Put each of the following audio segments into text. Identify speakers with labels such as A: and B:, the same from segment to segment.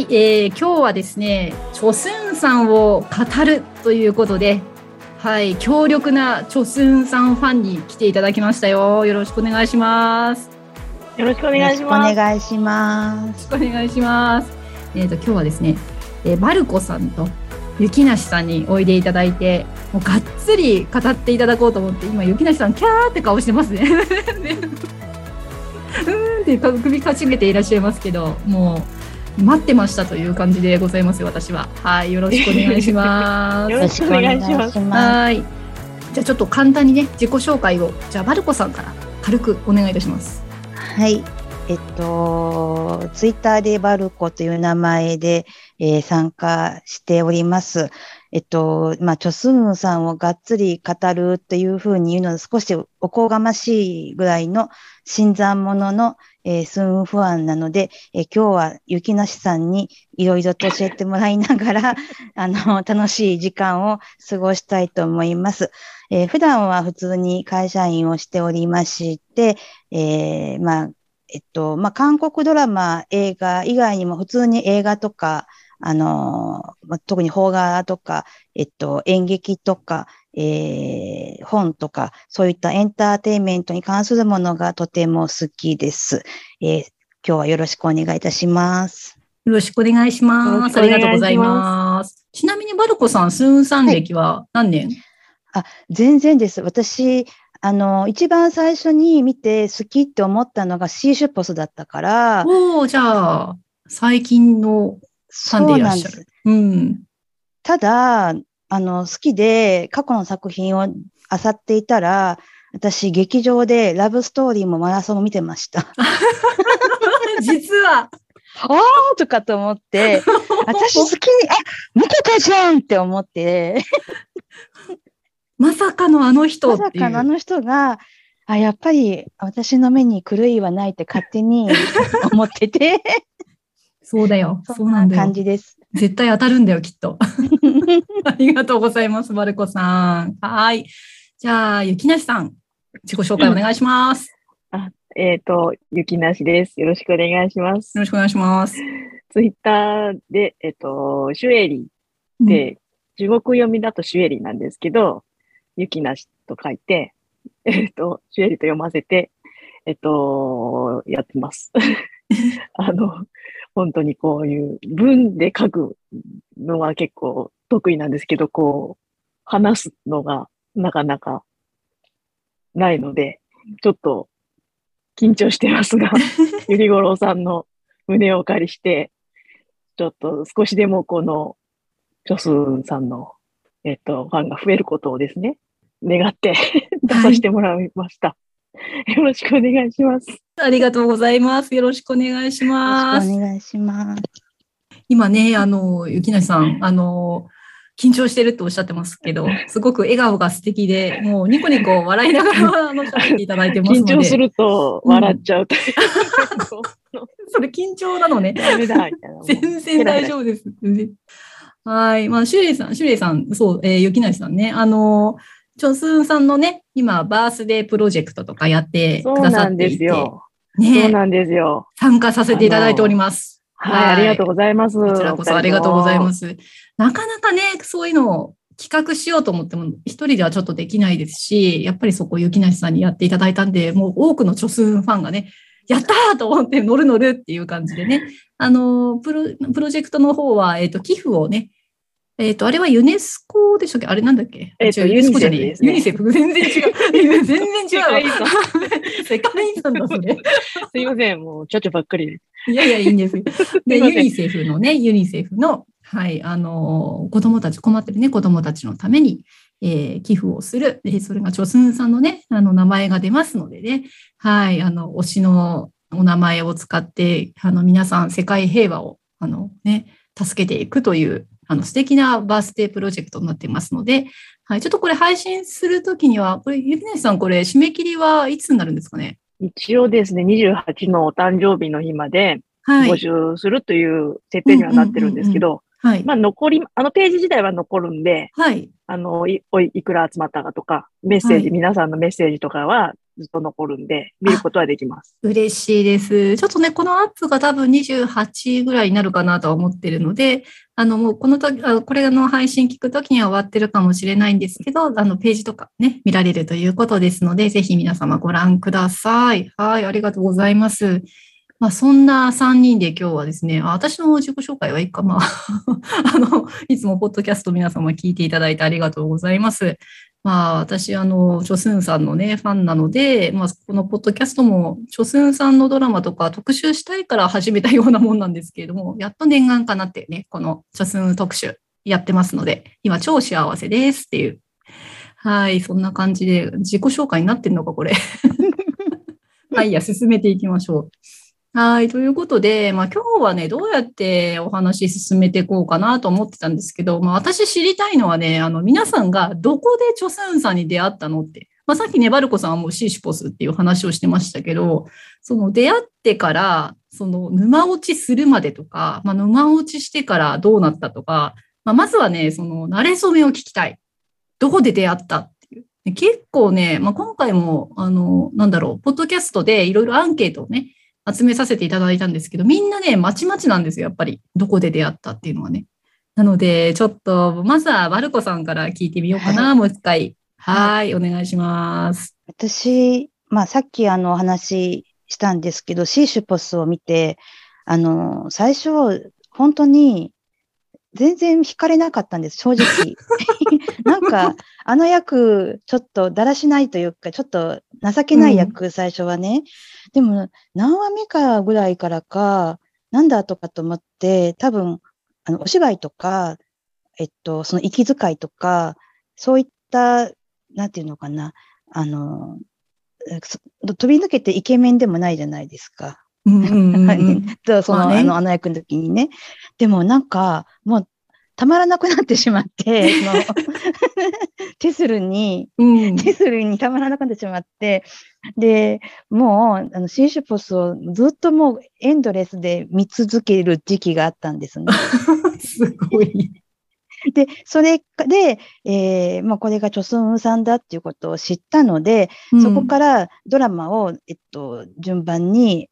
A: はい、えー、今日はですね、チョスンさんを語るということで、はい、強力なチョスンさんファンに来ていただきましたよ。よろしくお願いします。
B: よろしくお願いします。
C: お願いします。
A: よろしくお願いします。えっ、ー、と今日はですね、えー、バルコさんと雪梨さんにおいでいただいて、もうがっつり語っていただこうと思って、今雪梨さんキャーって顔してますね。ねうんって首かしげていらっしゃいますけど、もう。待ってましたという感じでございます私は。はい、よろしくお願いします。
B: よろしくお願いします。
A: はい。じゃあちょっと簡単にね自己紹介をじゃあバルコさんから軽くお願いいたします。
C: はい。えっとツイッターでバルコという名前で、えー、参加しております。えっと、まあ、チョスンさんをがっつり語るっていうふうに言うのは少しおこがましいぐらいの新参者の、えー、スンファンなので、えー、今日は雪梨さんにいろいろと教えてもらいながら、あの、楽しい時間を過ごしたいと思います。えー、普段は普通に会社員をしておりまして、えー、まあ、えっと、まあ、韓国ドラマ、映画以外にも普通に映画とか、あの、まあ、特に邦画とか、えっと、演劇とか、えー、本とか、そういったエンターテインメントに関するものがとても好きです。えー、今日はよろしくお願いいたします。
A: よろしくお願いします。ありがとうございます。ちなみにバルコさん、スンさん歴は何年、はい、
C: あ、全然です。私、あの、一番最初に見て好きって思ったのがシーシュポスだったから。
A: おおじゃあ、最近のファンでいらっしゃる。うん。
C: ただ、あの、好きで過去の作品を漁っていたら、私、劇場でラブストーリーもマラソンも見てました。
A: 実は。
C: ああとかと思って、私好きに、あ見てたじゃんって思って。
A: まさかのあの人
C: まさかのあの人が、あ、やっぱり私の目に狂いはないって勝手に思ってて。
A: そうだよ。
C: そうなんだよ。感じです。
A: 絶対当たるんだよ、きっと。ありがとうございます、バルコさん。はい。じゃあ、雪梨さん、自己紹介お願いします。
B: うん、あえっ、ー、と、雪梨です。よろしくお願いします。
A: よろしくお願いします。
B: ツイッターで、えっ、ー、と、シュエリで、うん、中国読みだとシュエリなんですけど、雪梨と書いて、えっ、ー、と、シュエリと読ませて、えっ、と、やってます。あの、本当にこういう文で書くのは結構得意なんですけど、こう、話すのがなかなかないので、ちょっと緊張してますが、ゆりごろうさんの胸をお借りして、ちょっと少しでもこの、チョスンさんの、えっと、ファンが増えることをですね、願って出させてもらいました。はい、よろしくお願いします。
A: ありがとうございます。よろしくお願いします。
C: お願いします。
A: 今ね、あの、雪梨さん、あの、緊張してるっておっしゃってますけど、すごく笑顔が素敵で、もうニコニコ笑いながら、あの、喋っていただいてますので。
B: 緊張すると笑っちゃうう、
A: うん、それ緊張なのね。全然大丈夫です。はい。まあ、シュレイさん、シュレイさん、そう、えー、雪梨さんね、あの、チョスンさんのね、今、バースデープロジェクトとかやってくださっていて、
B: ね、そうなんですよ。
A: 参加させていただいております。
B: はい、はい、ありがとうございます。
A: こちらこそありがとうございます。なかなかね、そういうのを企画しようと思っても、一人ではちょっとできないですし、やっぱりそこ、雪梨さんにやっていただいたんで、もう多くのチョスンファンがね、やったーと思って乗る乗るっていう感じでね、あの、プロプロジェクトの方は、えっ、ー、と、寄付をね、えっ、ー、と、あれはユネスコでしたっけ？あれなんだっけ？
B: えっ、ー、と、ユニセフです、
A: ね、ユニセフ。全然違う。全然違うわ。世界遺産だ、それ。
B: すいません。もう、ちょっとばっかりで。
A: いやいや、いいんです。で、ユニセフのね、ユニセフの、はい、あの、子供たち、困ってるね、子供たちのために、えー、寄付をする。えー、それが、チョスンさんのね、あの、名前が出ますのでね、はい、あの、推しのお名前を使って、あの、皆さん、世界平和を、あの、ね、助けていくという、あの素敵なバースデープロジェクトになっていますので、はい、ちょっとこれ配信するときには、これ、ゆりねさん、これ、締め切りはいつになるんですかね？
B: 一応ですね、28のお誕生日の日まで募集するという設定にはなってるんですけど、まあ残り、あのページ自体は残るんで、
A: はい、
B: あのい、いくら集まったかとか、メッセージ、はい、皆さんのメッセージとかはずっと残るんで、見ることはできます。
A: 嬉しいです。ちょっとね、このアップが多分28ぐらいになるかなとは思ってるので、あの、もうこの時、あこれの配信聞くときには終わってるかもしれないんですけど、あの、ページとかね、見られるということですので、ぜひ皆様ご覧ください。はい、ありがとうございます。まあ、そんな3人で今日はですね、私の自己紹介はいいか、まあ、あの、いつもポッドキャスト皆様聞いていただいてありがとうございます。まあ、私、あの、チョスンさんのね、ファンなので、まあ、このポッドキャストも、チョスンさんのドラマとか特集したいから始めたようなもんなんですけれども、やっと念願かなってね、このチョスン特集やってますので、今超幸せですっていう。はい、そんな感じで、自己紹介になってんのか、これ。はい、いや、進めていきましょう。はい。ということで、まあ今日はね、どうやってお話進めていこうかなと思ってたんですけど、まあ私知りたいのはね、あの皆さんがどこでチョスンさんに出会ったのって。まあさっきね、バルコさんはもうシーシュポスっていう話をしてましたけど、その出会ってから、その沼落ちするまでとか、まあ沼落ちしてからどうなったとか、まあまずはね、その慣れ初めを聞きたい。どこで出会ったっていう。結構ね、まあ今回も、あの、なんだろう、ポッドキャストでいろいろアンケートをね、集めさせていただいたんですけど、みんなね、まちまちなんですよ、やっぱり。どこで出会ったっていうのはね。なので、ちょっと、まずはバルコさんから聞いてみようかな、
C: は
A: もう一回。はい、お願いします。
C: 私、まあさっきあのお話ししたんですけど、シーシュポスを見て、あの、最初、本当に全然惹かれなかったんです、正直。なんか、あの役、ちょっとだらしないというか、ちょっと情けない役、最初はね。でも、何話目かぐらいからか、なんだとかと思って、多分、あの、お芝居とか、えっと、その息遣いとか、そういった、なんていうのかな、あの、飛び抜けてイケメンでもないじゃないですか。
A: うんうんうんうん
C: とその、
A: まあね
C: あの、あの役の時にね。でもなんか、もう、たまらなくなってしまって、テスルに、
A: うん
C: テスルにたまらなくなってしまって、で、もう、あの、シーシュポスをずっともうエンドレスで見続ける時期があったんですね。
A: すごい。
C: で、それで、えー、まあ、これがチョスンウさんだっていうことを知ったので、そこからドラマを、えっと、順番に、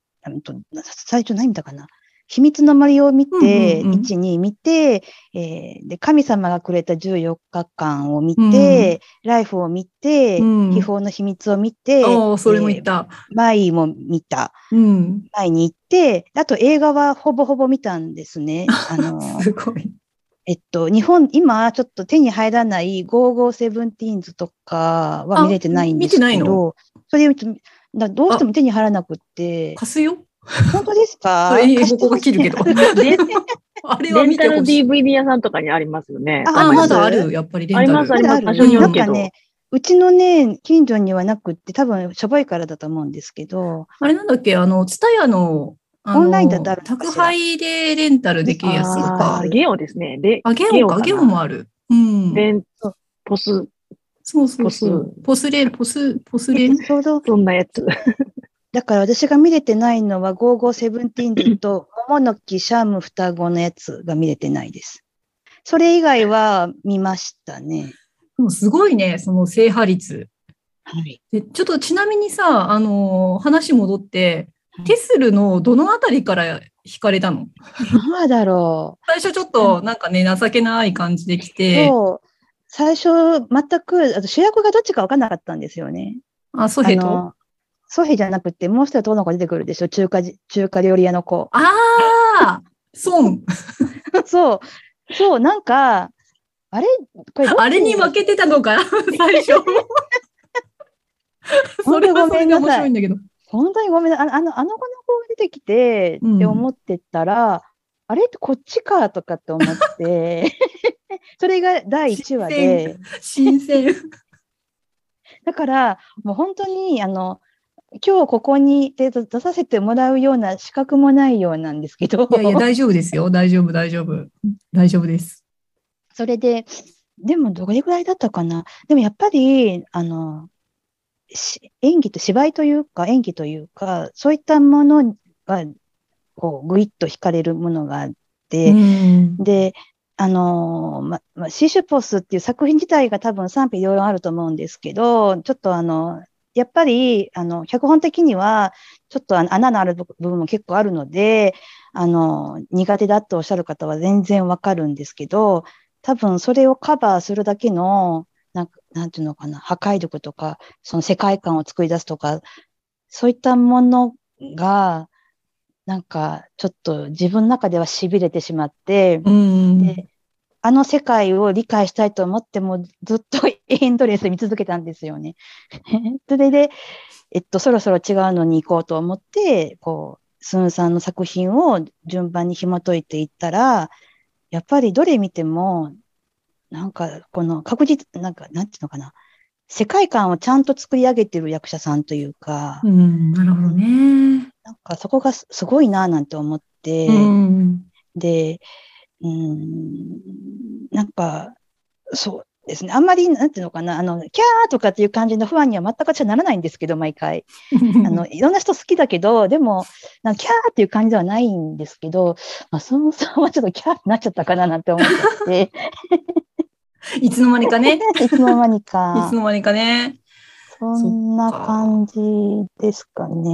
C: 最初何見たかな？秘密の森を見て、
A: うんうんうん
C: 1、2見て、えーで、神様がくれた14日間を見て、ライフを見て、
A: うん
C: 秘宝の秘密を見て、
A: おーそれも言っ
C: えー
A: た。
C: マイも見た。
A: うん。
C: マイに行って、あと映画はほぼほぼ見たんですね。あの、
A: すごい。
C: えっと、日本、今ちょっと手に入らない5517とかは見れてないんですけど、
A: あ見てないの？
C: それだどうしても手に入らなくって、
A: 貸すよ。
C: 本当ですか？
A: それここが切るけど。
B: レ
A: あれは
B: レンタル
A: 見てほしい。
B: DVD 屋さんとかにありますよね。
C: あ
A: あ、
C: ま
A: だある。やっぱりレンタル。
B: ありますあります場所によるけど
C: なんかね、うちのね、近所にはなくって、多分しょぼいからだと思うんですけど、
A: あれなんだっけ？あの、ツタヤの、あの
C: オンラインだとあるのかしら
A: 宅配でレンタルできるやつと
B: あ
A: か
B: ー。ゲオですね。レ
A: あ、ゲオか、ゲオもある。うん。
B: レンポス、
A: そうそうそう。ポスレン、ポス、ポスレ？ン。
C: ちょうど、
B: そんなやつ。
C: だから私が見れてないのは5517と、桃の木シャーム双子のやつが見れてないです。それ以外は見ましたね。
A: でもすごいね、その制覇率。
C: はい。
A: でちょっとちなみにさ、あの、話戻って
C: はい、
A: テスルのどのあたりから惹かれたの？
C: 今だろ
A: 最初ちょっとなんかね、情けない感じで来
C: う。
A: て、
C: そう。最初、全く、あと主役がどっちか分かんなかったんですよね。
A: あ、ソヘと？
C: ソヘじゃなくて、もう一人男の子出てくるでしょ？中華じ、中華料理屋の子。
A: ああソン
C: そう。そう、なんか、あれ？これ
A: あれに負けてたのか、最初。それはそれで面白いんだけど。
C: 本当にごめんなさい。ああの、あの子の子が出てきて、
A: うん
C: って思ってたら、あれこっちかとかって思って、それが第1話で、
A: 新鮮。
C: だから、もう本当に、あの、今日ここに出出させてもらうような資格もないようなんですけど、
A: いやいや、大丈夫ですよ。大丈夫、大丈夫。大丈夫です。
C: それで、でもどれぐらいだったかな。でもやっぱり、あの、し演技と芝居というか、演技というか、そういったものが、こう、ぐいっと惹かれるものがあって、
A: うん。
C: で、あのーま、ま、シーシュポスっていう作品自体が多分賛否両論あると思うんですけど、ちょっとあの、やっぱり、あの、脚本的には、ちょっと穴のある部分も結構あるので、あの、苦手だとおっしゃる方は全然わかるんですけど、多分それをカバーするだけの、なんか、なんていうのかな、破壊力とか、その世界観を作り出すとか、そういったものが、なんか、ちょっと自分の中では痺れてしまって、であの世界を理解したいと思っても、ずっとエンドレス見続けたんですよね。それで、えっと、そろそろ違うのに行こうと思って、こう、スンさんの作品を順番に紐解いていったら、やっぱりどれ見ても、なんか、この確実、なんか、なんていうのかな。世界観をちゃんと作り上げてる役者さんというか、
A: うん、なるほどね。
C: なんかそこがすごいななんて思って、
A: うん、
C: で、うん、なんか、そうですね。あんまり、なんていうのかな、あの、キャーとかっていう感じの不安には全く私はならないんですけど、毎回。あの、いろんな人好きだけど、でも、なんかキャーっていう感じではないんですけど、まあ、そもそもはちょっとキャーになっちゃったかななんて思っちゃって。
A: いつの間にかね。
C: いつの間にか。
A: いつの間にかね。
C: そんな感じですかね。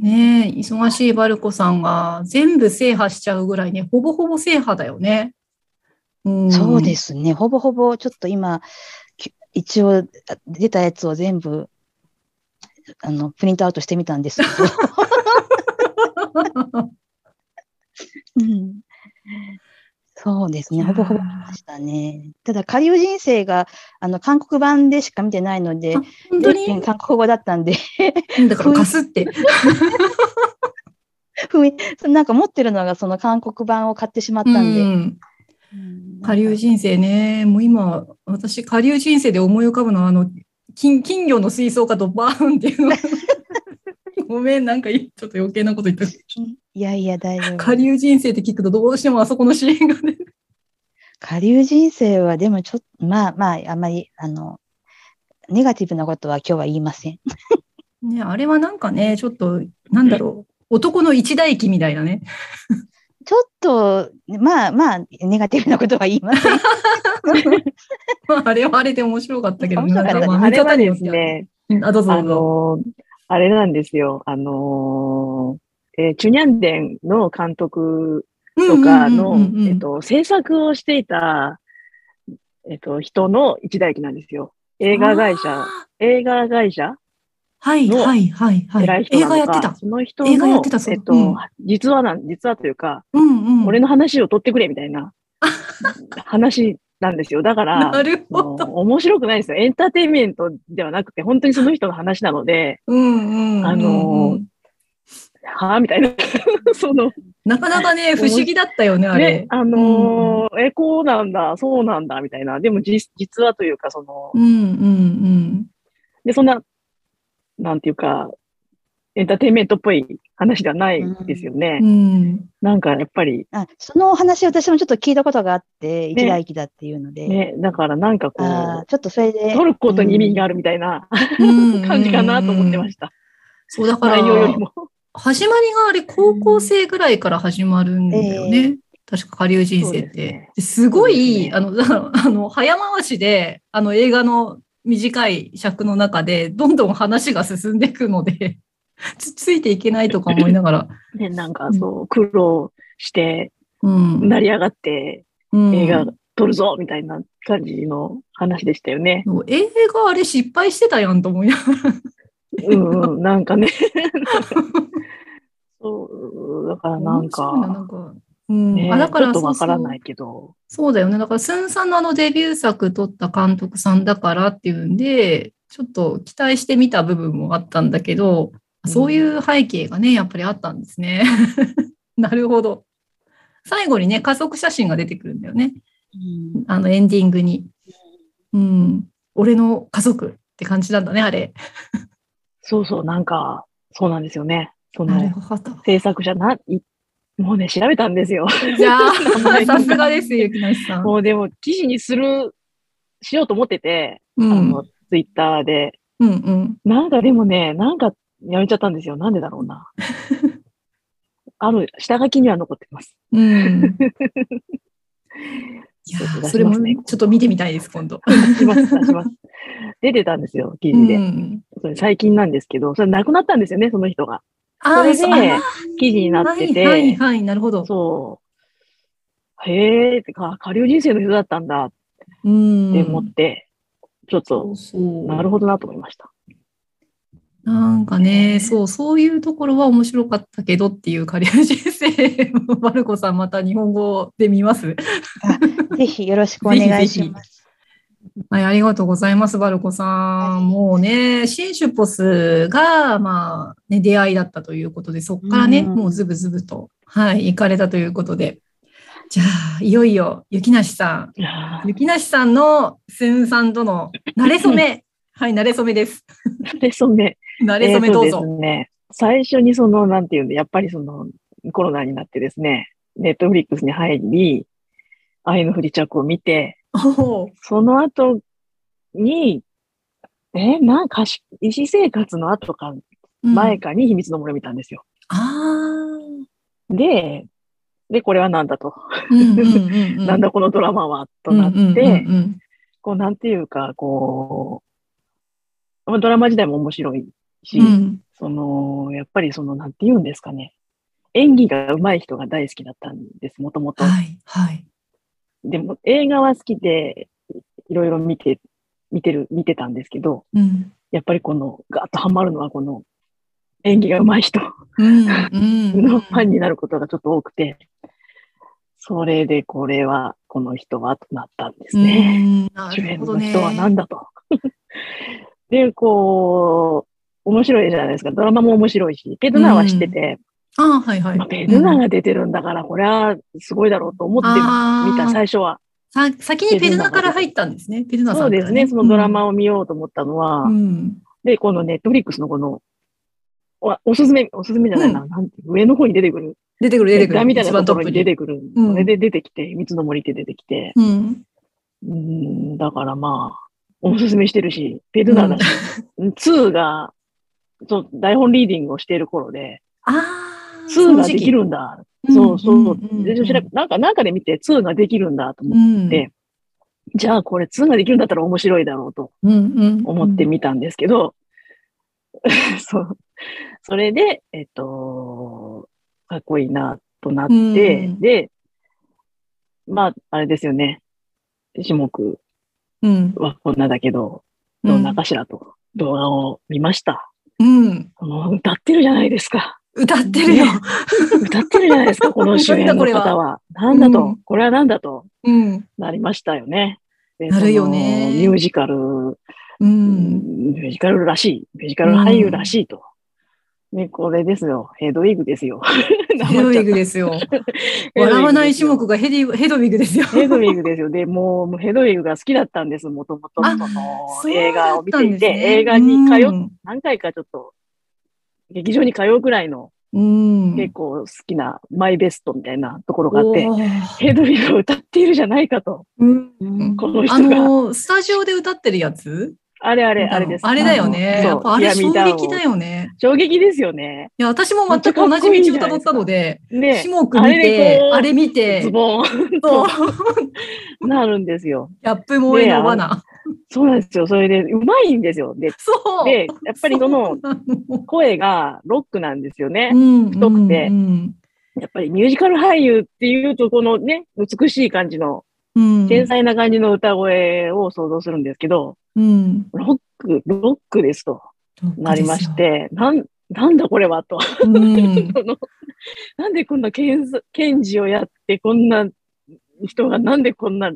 A: ね忙しいバルコさんが全部制覇しちゃうぐらいね、ほぼほぼ制覇だよね。
C: うん、そうですね。ほぼほぼちょっと今、一応出たやつを全部、あの、プリントアウトしてみたんですけど。うんそうですね。ほぼほぼ見ましたね。ただ、下流人生が、あの、韓国版でしか見てないので、
A: 本当に？
C: 韓国語だったんで。
A: だから、かすって。
C: なんか持ってるのが、その韓国版を買ってしまったんで。うん
A: 下流人生ね。もう今、私、下流人生で思い浮かぶのは、あの、金金魚の水槽がドバーンっていうの。ごめん、なんかちょっと余計なこと言った。
C: いやいや、大丈夫。
A: 下流人生って聞くとどうしてもあそこのシーンがね。
C: 下流人生はでもちょっと、まあまあ、あんまり、あの、ネガティブなことは今日は言いません。
A: ね、あれはなんかね、ちょっと、なんだろう、男の一大機みたいなね。
C: ちょっと、まあまあ、ネガティブなことは言いません。
A: あれはあれで面白かったけど、
B: なんかまあ、あれはですね、
A: あ、どうぞ
B: あの、あれなんですよ、あのえー、チュニャンデンの監督とかの、えっと、制作をしていた、えっと、人の一代記なんですよ。映画会社、映画会社
A: はい、はい、はい、はい。
B: 映画やってた。その人の、映画やってたえっと、うん、実はなん、実はというか、
A: うんうん、
B: 俺の話を取ってくれみたいな 話なんですよ。だから、
A: なるほど
B: 面白くないですよ。エンターテインメントではなくて、本当にその人の話なので、
A: うんうん、
B: あの、はあみたいな。その。
A: なかなかね、不思議だったよね、あれ。ね、
B: あのーうん、え、こうなんだ、そうなんだ、みたいな。でも実、実はというか、その、
A: うんうんうん。
B: で、そんな、なんていうか、エンターテインメントっぽい話ではないですよね。
A: うん、
B: なんかやっぱり。
C: あその話私もちょっと聞いたことがあって、一大機だっていうので。
B: ね、だからなんかこう、
C: ちょっとそれで。
B: 取ることに意味があるみたいな、うん、感じかなと思ってました。
A: そう、だから、よりも。始まりがあれ、高校生ぐらいから始まるんだよね。えー確か下流人生って。す,、ごい、ね、あの、あの、早回しで、あの映画の短い尺の中で、どんどん話が進んでいくので つ、ついていけないとか思いながら。
B: ね、なんかそう、苦労して、
A: うん、
B: 成り上がって、映画撮るぞみたいな感じの話でしたよね。
A: 映画あれ失敗してたやんと思いながら。
B: うん、うん、なんかね。そう、だからなんか。
A: なんかうん、
B: ね、あだからちょっとわからないけど
A: そうだよね。だから、スンさんのあのデビュー作撮った監督さんだからっていうんで、ちょっと期待してみた部分もあったんだけど、そういう背景がね、やっぱりあったんですね。なるほど。最後にね、家族写真が出てくるんだよね。
C: うん、
A: あのエンディングに。うん。俺の家族って感じなんだね、あれ。
B: そうそう、なんか、そうなんですよね。その、制作者な、もうね、調べたんですよ。
A: じゃあ、さすがですよ、木梨さん。
B: もうでも、記事にする、しようと思ってて、
A: うん、あの、
B: ツイッターで。
A: うんうん。
B: なんかでもね、なんかやめちゃったんですよ。なんでだろうな。ある、下書きには残ってます。
A: うん。いや、それもちょっと見てみたいです、今度。
B: 出します、出します。出てたんですよ、記事で。うん、それ最近なんですけど、それ亡くなったんですよね、その人が。
A: あ
B: それ
A: そうあ
B: で記事になってて、
A: はいはいはい、なるほど。
B: そう。へえってか、下流人生の人だったんだっ
A: うん。
B: て思って、ちょっと。なるほどなと思いました。
A: なんかね、そう、そういうところは面白かったけどっていうカリア人生、マルコさんまた日本語で見ます？
C: ぜひよろしくお願いします。
A: はい、ありがとうございます、バルコさん。もうね、シンシュポスが、まあ、ね、出会いだったということで、そこからね、
C: うん
A: もうズブズブと、はい、行かれたということで。じゃあ、いよいよ、雪梨さん。雪梨さんのスンさんとの慣れ初め。はい、慣れ初めです。
B: で、そんで、
A: 慣れ初めどう
B: えー
A: ぞ。
B: とですね、最初にその、なんていうんで、やっぱりその、コロナになってですね、ネットフリックスに入り、愛の不時着を見て、その後に、え、なんかし、医師生活の後か
A: うん
B: 前かに秘密の森を見たんですよ。
A: あ
B: で、で、これは何だと。
A: あ。うんうんうんうん。
B: なんだこのドラマは、となって、
A: うんうんうんうん
B: こう、なんていうか、こう、まあドラマ自体も面白いし、
A: うん
B: その、やっぱりその、なんて言うんですかね。演技が上手い人が大好きだったんです、もともと。
A: はい、はい。
B: でも、映画は好きで、いろいろ見て、見てる、見てたんですけど、
A: うん。
B: やっぱりこの、ガーッとハマるのはこの、演技が上手い人。のファンになることがちょっと多くて、それでこれは、この人はとなったんですね。
A: うんな
B: 主演。の人は何だと。で、こう、面白いじゃないですか。ドラマも面白いし、ペドナーは知ってて、
A: ああ、はいはい。
B: まあ、ペドナーが出てるんだから、これはすごいだろうと思って見た、最初は。
A: さ先にペルナから入ったんですね。ペルナさんから、
B: そうですね、そのドラマ
A: を。
B: を見ようと思ったのは、
A: うん。
B: で、このネットフリックスのこの、おおすすめ、おすすめじゃないな、なんて上の方に出てくる。
A: 出てくる、出てくる。
B: みたいなところに出てくる。
A: うん
B: それで出てきて、三つの森って出てきて、
A: うん。
B: うん、だからまあ、おすすめしてるし、ペドナーだし、2が、そう、台本リーディングをしている頃で、
A: ああ。
B: 2ができるんだ。
A: うん
B: そうそう。なんか、なんかで見て2ができるんだと思
A: うん。
B: って、じゃあこれ2ができるんだったら面白いだろうと
A: うんうん。
B: 思ってみたんですけど、そう。それで、えっと、かっこいいなとなって、
A: うん
B: で、まあ、あれですよね。種目
A: うん。
B: はこんなだけど、どんなかしらと動画を見ました。
A: うん。
B: その歌ってるじゃないですか。
A: 歌ってるよ。
B: 歌ってるじゃないですか、この主演の方は。なんだと、
A: うん
B: これはなんだと
A: うん。
B: なりましたよね。で
A: なるよね
B: ミュージカル、
A: うん。
B: ミュージカルらしい、ミュージカル俳優らしいと。ね、これですよ。ヘ ドウィグですよ。
A: ヘドウィグですよ。笑わない種目がヘディヘドウィグですよ。
B: ヘドウィグですよ。で、もう、もうヘドウィグが好きだったんです、もともと。
A: あ
B: その映画を見ていて、
A: ね
B: 映画に通っ、
A: うん
B: 何回かちょっと、劇場に通うぐらいの
A: うん。
B: 結構好きなマイベストみたいなところがあって、ヘドウィグを歌っているじゃないかと。
A: うん
B: この人
A: あ
B: が。
A: の、スタジオで歌ってるやつ？
B: あれあれ、あれです。
A: あれだよね。やっぱあれ衝撃だよね。
B: 衝撃ですよね。
A: いや、私も全く同じ道をたどったので、
B: ね
A: 種目見
B: あれで
A: てあれ見て
B: ズ、ボン
A: そう、
B: なるんですよ。
A: ギャップ萌えの罠。
B: そうなんですよ。それで、うまいんですよ。で、
A: そう。
B: でやっぱりその声がロックなんですよね。
A: うん
B: 太くて
A: うん
B: やっぱりミュージカル俳優っていうと、このね、美しい感じの、
A: うん
B: 天才な感じの歌声を想像するんですけど、
A: うん
B: ロック、ロックですとなりまし。て、なん、なんだこれはと。
A: うん
B: なんでこんな検検事をやって、こんな人がなんでこんな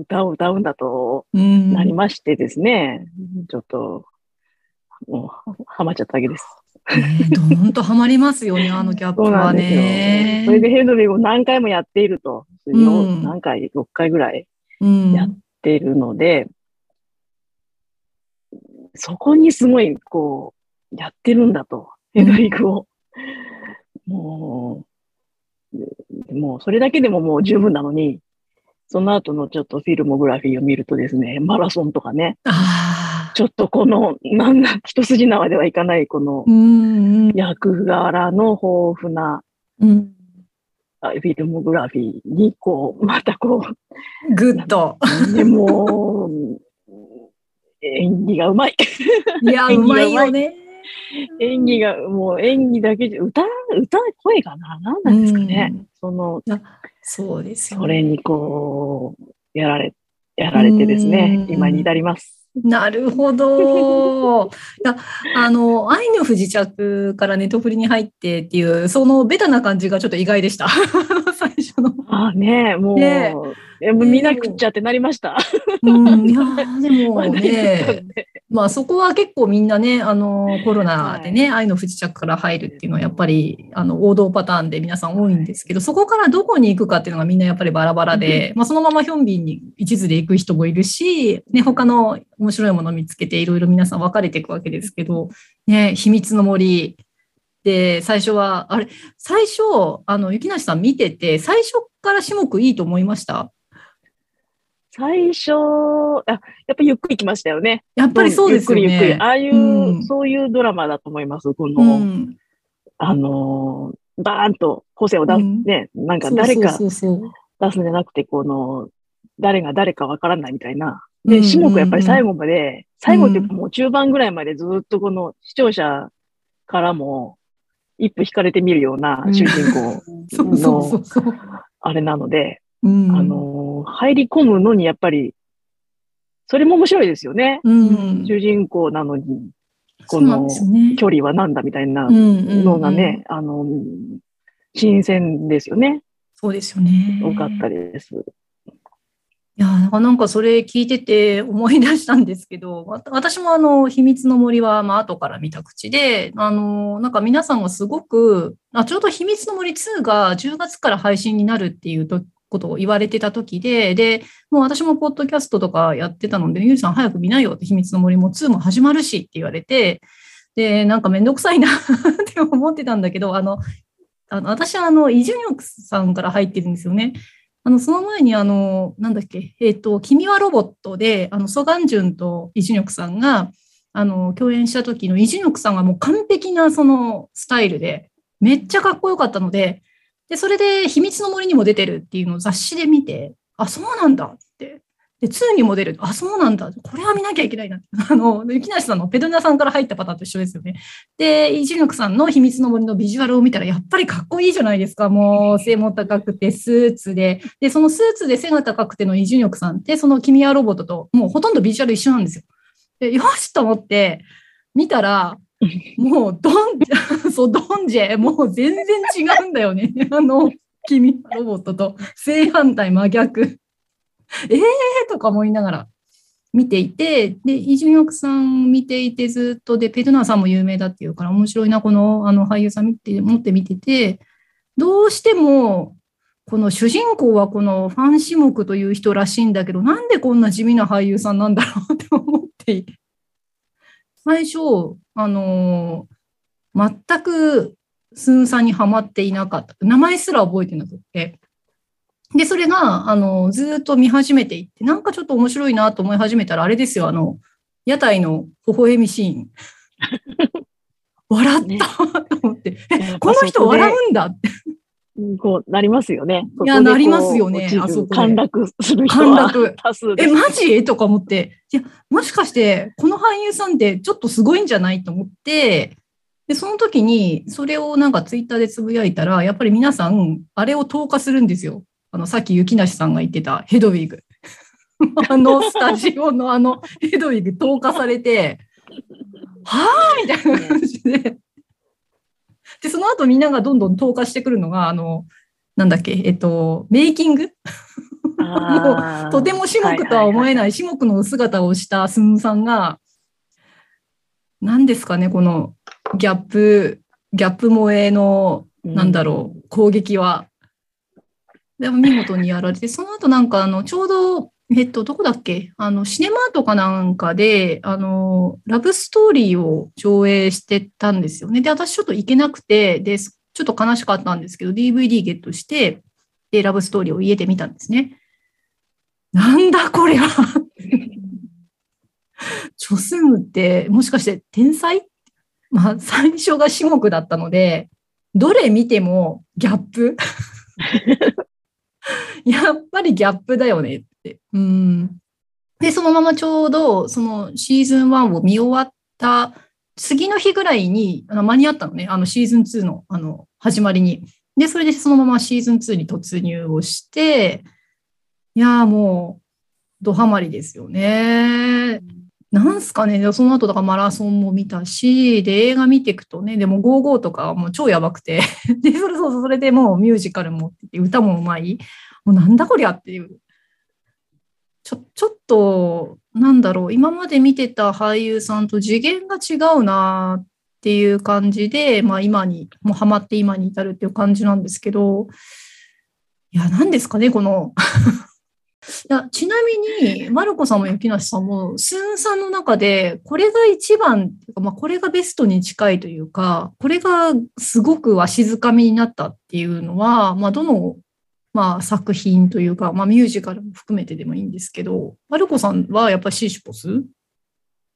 B: 歌を歌うんだと
A: うん
B: なりましてですね、ちょっと、もう、はまっちゃったわけです。
A: ねどーんとハマりますよね、あのギャップは。ね。
B: それでヘドウィグを何回もやっていると、
A: うん
B: 何回、6回ぐらい
A: うん
B: やっているので、そこにすごい、こう、やってるんだと、ヘドウィグを。もう、でもうそれだけでももう十分なのに、その後のちょっとフィルモグラフィーを見るとですね、マラソンとかね、
A: ああ。
B: ちょっとこの、なんだ、一筋縄ではいかない、この役柄の豊富な
A: うん
B: あフィルモグラフィーに、こう、またこう、
A: グッド。
B: でも、演技がうまい。
A: いや、う
B: 演技が
A: まいよね。
B: 演技が、もう演技だけじゃ、歌、歌、声かな何なんですかね。
A: うん
B: その、
A: そうですよ、
B: それにこう、やられ、やられてですね
A: う、ん
B: 今に至ります。
A: なるほど。いやあの、愛の不時着からネットフリに入ってっていう、そのベタな感じがちょっと意外でした。最初の。
B: ああねもう、
A: ね
B: えもう見なくっちゃってなりました。
A: うん、いやー でもね。まあそこは結構みんなね、あの、コロナでね、愛の不時着から入るっていうのはやっぱり、あの、王道パターンで皆さん多いんですけど、そこからどこに行くかっていうのがみんなやっぱりバラバラで、まあそのままヒョンビンに一途で行く人もいるし、ね、他の面白いものを見つけていろいろ皆さん分かれていくわけですけど、ね、秘密の森で、最初は、あれ、最初、あの、雪梨さん見てて、最初から種目いいと思いました？
B: 最初、あ、やっぱゆっくり来ましたよね。
A: やっぱりそうですよね。
B: ゆっくりゆっくり。ああいう、
A: うん
B: そういうドラマだと思います。こ
A: う
B: の、
A: ん。
B: あのー、バーンと個性を出す、
A: うん
B: ね、なんか誰か出すんじゃなくて、この、誰が誰かわからないみたいな。で、
A: うん
B: 種目やっぱり最後まで、最後っていう
A: うん
B: かもう中盤ぐらいまでずっとこの視聴者からも一歩引かれてみるような主人公 の。あれなので、
A: うん
B: あ、のー、入り込むのにやっぱり、それも面白いですよね。
A: うん、
B: 主人公なのに、この。距離はなんだみたいな
A: うん
B: のがね、あの、新鮮ですよね。
A: そうですよね。
B: 多かったです。
A: いや、なんかそれ聞いてて思い出したんですけど、わ私もあの、秘密の森は、まあ、後から見た口で、あの、なんか皆さんがすごく、あ、ちょうど秘密の森2が10月から配信になるっていうとことを言われてた時で、で、もう私もポッドキャストとかやってたので、ゆうりさん早く見ないよって秘密の森も2も始まるしって言われて、で、なんかめんどくさいな って思ってたんだけど、あの、あの私はあの、イ・ジュニョクさんから入ってるんですよね。あの、その前に、あの、なんだっけ、えっ、と、君はロボットで、あの、ソガンジュンとイ・ジュニョクさんが、あの、共演した時のイ・ジュニョクさんがもう完璧なそのスタイルで、めっちゃかっこよかったので、で、それで秘密の森にも出てるっていうのを雑誌で見て、あ、そうなんだって。で、2にも出る。あ、そうなんだ。これは見なきゃいけないな。あの、雪梨さんのペドナさんから入ったパターンと一緒ですよね。で、イ・ジュクさんの秘密の森のビジュアルを見たら、やっぱりかっこいいじゃないですか。もう、背も高くて、スーツで。で、そのスーツで背が高くてのイ・ジュクさんって、その君はロボットと、もうほとんどビジュアル一緒なんですよ。でよしと思って、見たら、もう、ドン、そう、ドンジェ、もう全然違うんだよね。あの、君ロボットと正反対真逆。えーとか思いながら見ていて、で、イ・ジュニョクさん見ていてずっと、で、ペドナーさんも有名だっていうから面白いな、このあの俳優さん見て、持って見てて、どうしても、この主人公はこのファン種目という人らしいんだけど、なんでこんな地味な俳優さんなんだろうって思って、最初、あのー全くスンさんにはまっていなかった。名前すら覚えてなくて。で、それが、あの、ずっと見始めていって、なんかちょっと面白いなと思い始めたら、あれですよ、あの、屋台の微笑みシーン。笑った と思って、え、この人笑うんだって。
B: うんこうなりますよね。
A: いやなりますよねあそこで
B: 陥落する人
A: 陥
B: は
A: 落。え、
B: 多数です。
A: マジ？とか思って、いや、もしかして、この俳優さんってちょっとすごいんじゃないと思って、で、その時に、それをなんかツイッターでつぶやいたら、やっぱり皆さん、あれを投下するんですよ。あの、さっき雪梨さんが言ってたヘドウィグ。あのスタジオのあのヘドウィグ投下されて、はぁみたいな感じで。で、その後みんながどんどん投下してくるのが、あの、なんだっけ、えっと、メイキング？
B: あー。
A: とても種目とは思えない種目の姿をしたスンさんが、何ですかね、このギャップ、ギャップ萌えの、なんだろう、攻撃は。でも見事にやられて、その後なんかあの、ちょうど、えっと、どこだっけ？あの、シネマートかなんかで、あの、ラブストーリーを上映してたんですよね。で、私ちょっと行けなくて、で、ちょっと悲しかったんですけど、DVD ゲットして、で、ラブストーリーを家で見たんですね。なんだこれはチョスンってもしかして天才？まあ最初が種目だったので、どれ見てもギャップ やっぱりギャップだよね。うん。で、そのままちょうど、そのシーズン1を見終わった次の日ぐらいにあの間に合ったのね、あのシーズン2のあの始まりに。で、それでそのままシーズン2に突入をして、いやもう、ドハマりですよね。なんすかね、その後だからマラソンも見たし、で、映画見ていくとね、でも55とかもう超やばくて、で、それそうそ、れでもうミュージカルも、歌もうまい。もうなんだこりゃっていう。ちょ、ちょっと、なんだろう、今まで見てた俳優さんと次元が違うなっていう感じで、まあ今に、もうハマって今に至るっていう感じなんですけど、いや、何ですかね、この。いやちなみに、マルコさんも雪梨さんも、スーンさんの中で、これが一番、まあ、これがベストに近いというか、これがすごくわしづかみになったっていうのは、まあ、どの、まあ、作品というか、まあ、ミュージカルも含めてでもいいんですけど、マルコさんはやっぱりシーシュポス？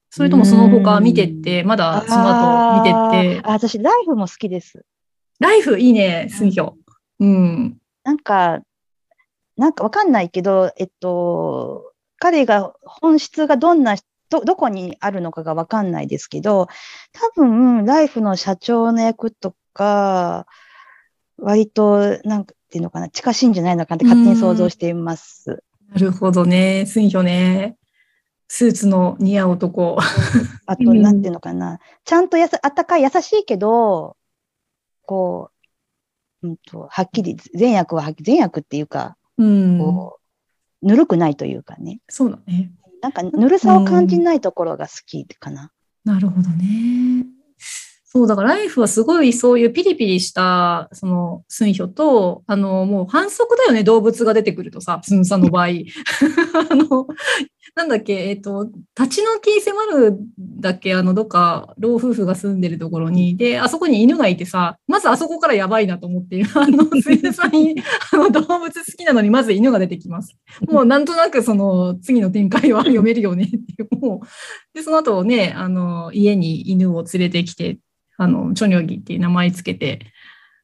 A: それともその他見てって、まだその後見てって、
C: あ私、ライフも好きです。
A: ライフいいね、スンヒョ。うん。
C: なんか、なんかわかんないけど、えっと、彼が本質がどんな、ど、どこにあるのかがわかんないですけど、多分、ライフの社長の役とか、割と、なんていうのかな、近しいんじゃないのかなって勝手に想像しています。
A: なるほどね、スンヒョね。スーツの似合う男。
C: あと、
A: うん
C: なんていうのかな、ちゃんとやさ、あったかい、優しいけど、こう、うんと、はっきり、善悪ははっきり、善悪っていうか、
A: うん。
C: こう、ぬるくないというかね。
A: そうだね。
C: なんか、ぬるさを感じないところが好きかな。
A: なるほどね。そう、だからライフはすごいそういうピリピリした、その、スンヒョと、あの、もう反則だよね、動物が出てくるとさ、スンさんの場合。あの、なんだっけ、えっ、と、立ち退き迫るだっけ、あの、どっか、老夫婦が住んでるところに、で、あそこに犬がいてさ、まずあそこからやばいなと思って、あの、スンさんに、あの、動物好きなのに、まず犬が出てきます。もうなんとなくその次の展開は読めるよねっていう、もう、で、その後ね、あの、家に犬を連れてきて、あの、チョニョギっていう名前つけて、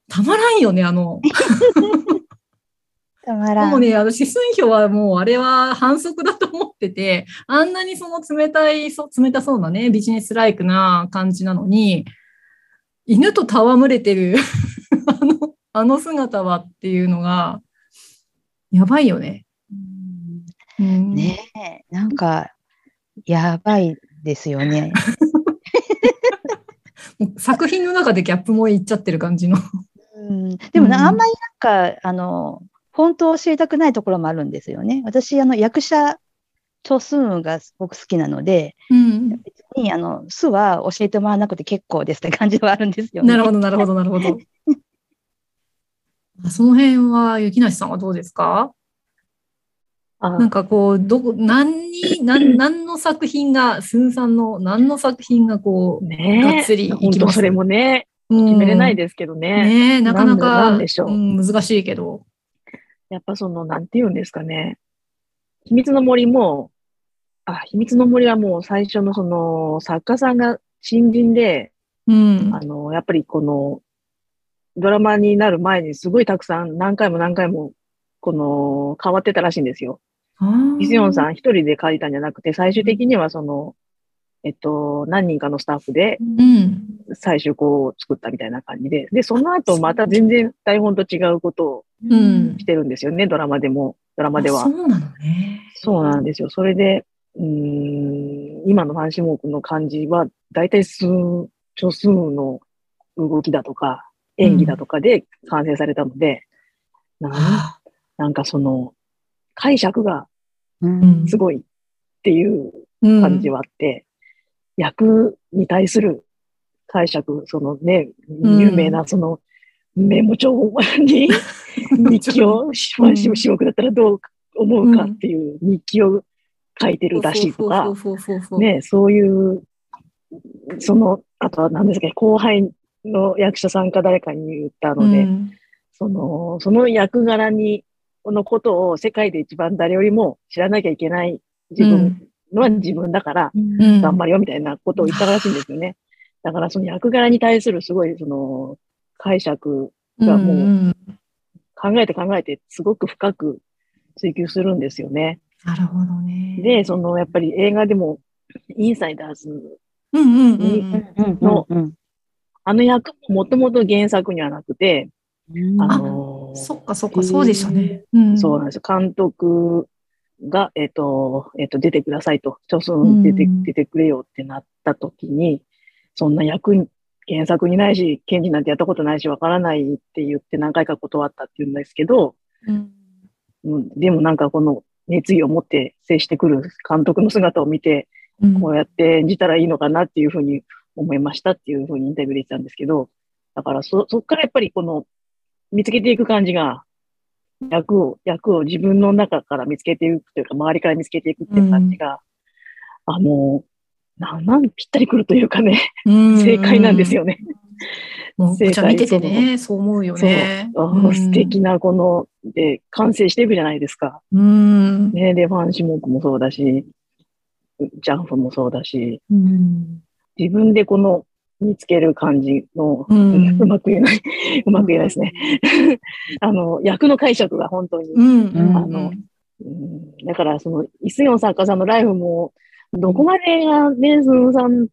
A: たまらんよね、あの、
C: たまらん。
A: もうね、私、スンヒョはもうあれは反則だと思ってて、あんなにその冷たい、そ冷たそうなね、ビジネスライクな感じなのに、犬と戯れてる あの、あの姿はっていうのが、やばいよね。
C: うん
A: うん、
C: ねえ、なんか、やばいですよね。
A: 作品の中でギャップもいっちゃってる感じの。
C: うん、でもな、
A: うん
C: あんまりなんか、あの、本当を教えたくないところもあるんですよね。私、あの、役者、チョスーンがすごく好きなので、
A: うん。
C: 別に、あの、素は教えてもらわなくて結構ですって感じはあるんですよね。
A: なるほど、なるほど、なるほど。その辺は、雪梨さんはどうですか？
B: あ
A: なんかこう、どこ、何に、何、何の作品が、スンさんの何の作品がこう、
B: ね
A: がっつりいきます？
B: それもね、
A: 決
B: 決めれないですけどね。
A: ねえ、なかなか、
B: でなんでしょうん
A: 難しいけど。
B: やっぱその、なんて言うんですかね。秘密の森も、あ、秘密の森はもう最初のその、作家さんが新人で、
A: うん。
B: あの、やっぱりこの、ドラマになる前にすごいたくさん何回も何回も、この、変わってたらしいんですよ。イスヨンさ
A: ん。
B: ん一人で書いたんじゃなくて、最終的にはその、えっと、何人かのスタッフで
A: うん。
B: 最終こう作ったみたいな感じで、で、その後また全然台本と違うことを
A: うん
B: してるんですよね、ドラマでも、ドラマでは。
A: あそうなのね。
B: そうなんですよ。それで、うーん、今のファンシモークの感じは、大体数、少数の動きだとか、演技だとかで完成されたので、なん
A: あ
B: なんかその、解釈が
C: うん。
B: すごいっていう
A: うん。
B: 感じはあって、役に対する解釈、そのね、
A: ん。
B: 有名なその、メモ帳に 日記を、ファンシモークだったらどう思うかっていう日記を書いてるらしいとか。ね、そういう、その、あとは何ですかね、後輩の役者さんか誰かに言ったので、
A: うん
B: その、その役柄に、のことを世界で一番誰よりも知らなきゃいけない自分のは自分だから、
A: うん
B: 頑張るよみたいなことを言ったらしいんですよね。だからその役柄に対するすごいその解釈がもう
A: うん
B: 考えて考えてすごく深く追求するんですよね。
A: なるほどね。
B: で、その、やっぱり映画でも、インサイダーズ。の
C: うん
B: あの役ももともと原作にはなくて、
C: うん
B: あ
A: あ
B: のー
A: そっかそっか、そうでしたね。うん。
B: そうなんですよ。監督が、えっ、と、えっ、と、出てくださいと、ちょすん出て、
A: うん
B: 出てくれよってなった時に、そんな役に、原作にないし、検事なんてやったことないし、わからないって言って何回か断ったって言うんですけど、
A: うん。
B: うん、でもなんかこの熱意を持って接してくる監督の姿を見て、
A: うん
B: こうやって演じたらいいのかなっていうふうに思いましたっていうふうにインタビューで言ってたんですけど、だからそ、そっからやっぱりこの見つけていく感じが、役を、役を自分の中から見つけていくというか、周りから見つけていくっていう感じが、あの、なん、なん、ぴったりくるというかね、
A: うん
B: 正解なんですよね。正解
A: 見ててね、そう思うよね。
B: 素敵なこの、で、完成していくじゃないですか。
A: うん。
B: ね、で、ファン種目もそうだし、ジャンプもそうだし、
A: うん。
B: 自分でこの見つける感じの、
A: うん
B: うまく言えない、うまく言えないですね。あの、役の解釈が本当に。あのうんだからその、イスヨン作家さんのライフも、どこまでがね、スンさん、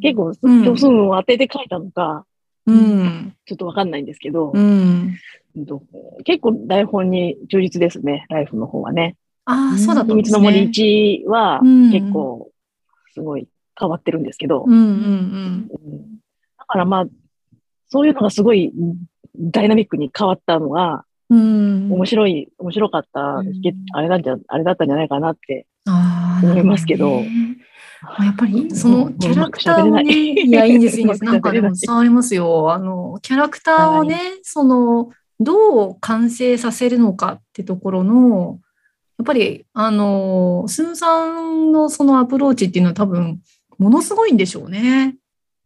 B: 結構、
A: うん
B: 虚数を当てて書いたのか、
A: うん。
B: ちょっとわかんないんですけど、
A: うん。
B: ど結構台本に忠実ですね、ライフの方はね。
A: ああ、そうだった
B: 秘
A: んですね。
B: 密の森1は
A: うん
B: 結構、すごい変わってるんですけど、
A: うんうん
B: うんだからまあ、そういうのがすごいダイナミックに変わったのが、
A: うん。うん。
B: 面白い、面白かった、
A: うん
B: あれなんじゃ、あれだったんじゃないかなって。思いますけど
A: やっぱり、そのキャラクターをね、
B: い
A: いや、いいんです、いいんです。
B: な
A: んかでも伝わりますよ。あの、キャラクターをね、その、どう完成させるのかってところの、やっぱり、あの、スンさんのそのアプローチっていうのは多分、ものすごいんでしょうね。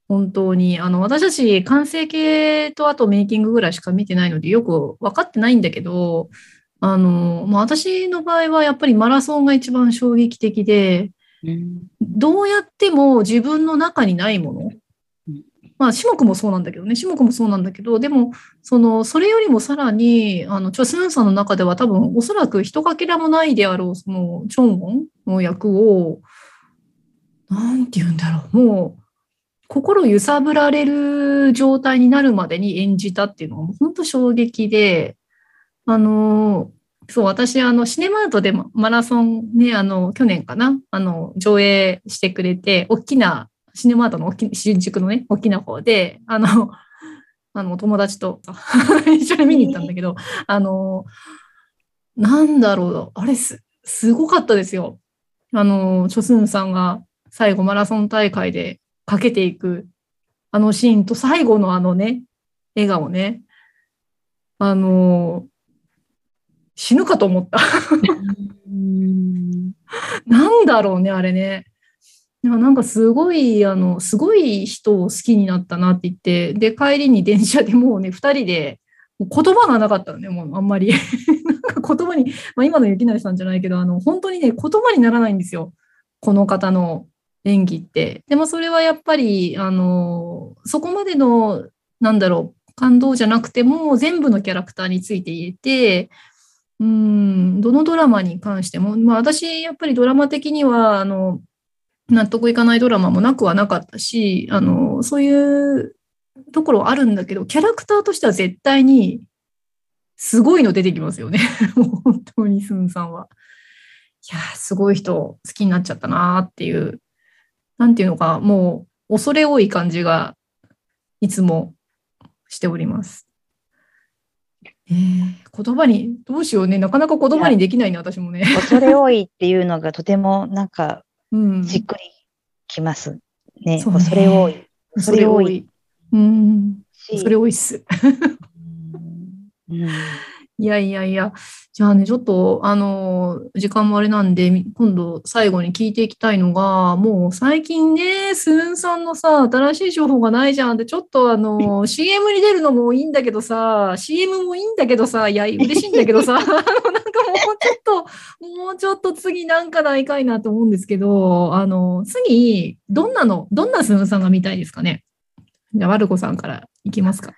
A: 本当に。あの、私たち完成形とあとメイキングぐらいしか見てないので、よく分かってないんだけど、あの、まあ、私の場合はやっぱりマラソンが一番衝撃的で、
C: うん
A: どうやっても自分の中にないもの。まあ、種目もそうなんだけどね、種目もそうなんだけど、でも、その、それよりもさらに、あの、チョスンさんの中では多分、おそらく一かけらもないであろう、その、チョンウォンの役を、なんて言うんだろう、もう、心揺さぶられる状態になるまでに演じたっていうのが、本当衝撃で、あの、そう、私、あの、シネマートでマラソンね、あの、去年かな、あの、上映してくれて、大きな、シネマートの大き新宿のね、大きな方で、あの、あの、友達と 一緒に見に行ったんだけど、あの、なんだろう、あれす、すごかったですよ。あの、チョスンさんが最後マラソン大会でかけていく、あのシーンと最後のあのね、笑顔ね。あの、死ぬかと思った。
C: うん
A: なんだろうね、あれね。いやなんかすごい、あの、すごい人を好きになったなって言って、で、帰りに電車でもうね、二人で、言葉がなかったのね、もうあんまり。なんか言葉に、まあ今の雪成さんじゃないけど、あの、本当にね、言葉にならないんですよ。この方の演技って。でもそれはやっぱり、あの、そこまでの、なんだろう、感動じゃなくても、全部のキャラクターについて言えて、うん、どのドラマに関しても、まあ私、やっぱりドラマ的には、あの、納得いかないドラマもなくはなかったし、あの、そういうところあるんだけど、キャラクターとしては絶対に、すごいの出てきますよね。も う本当にスンさんは。いや、すごい人好きになっちゃったなっていう、なんていうのか、もう恐れ多い感じがいつもしております。えー、言葉に、どうしようね。なかなか言葉にできないね、私もね。
C: 恐れ多いっていうのがとてもなんか
A: うん。
C: じっくりきますね。
A: そうね
C: 恐れ多い
A: それ多い。うん。
C: し。
A: それ多いっす。
C: うん
A: いやいやいや、じゃあね、ちょっと、あの、時間もあれなんで、み今度最後に聞いていきたいのが、もう最近ね、スーンさんのさ、新しい情報がないじゃんって、ちょっとあの、CM に出るのもいいんだけどさ、CM もいいんだけどさ、いや、嬉しいんだけどさ、あの、なんかもうちょっと、もうちょっと次なんかないかいなと思うんですけど、あの、次、どんなの、どんなスーンさんが見たいですかね？じゃあ、ワルコさんからいきますか。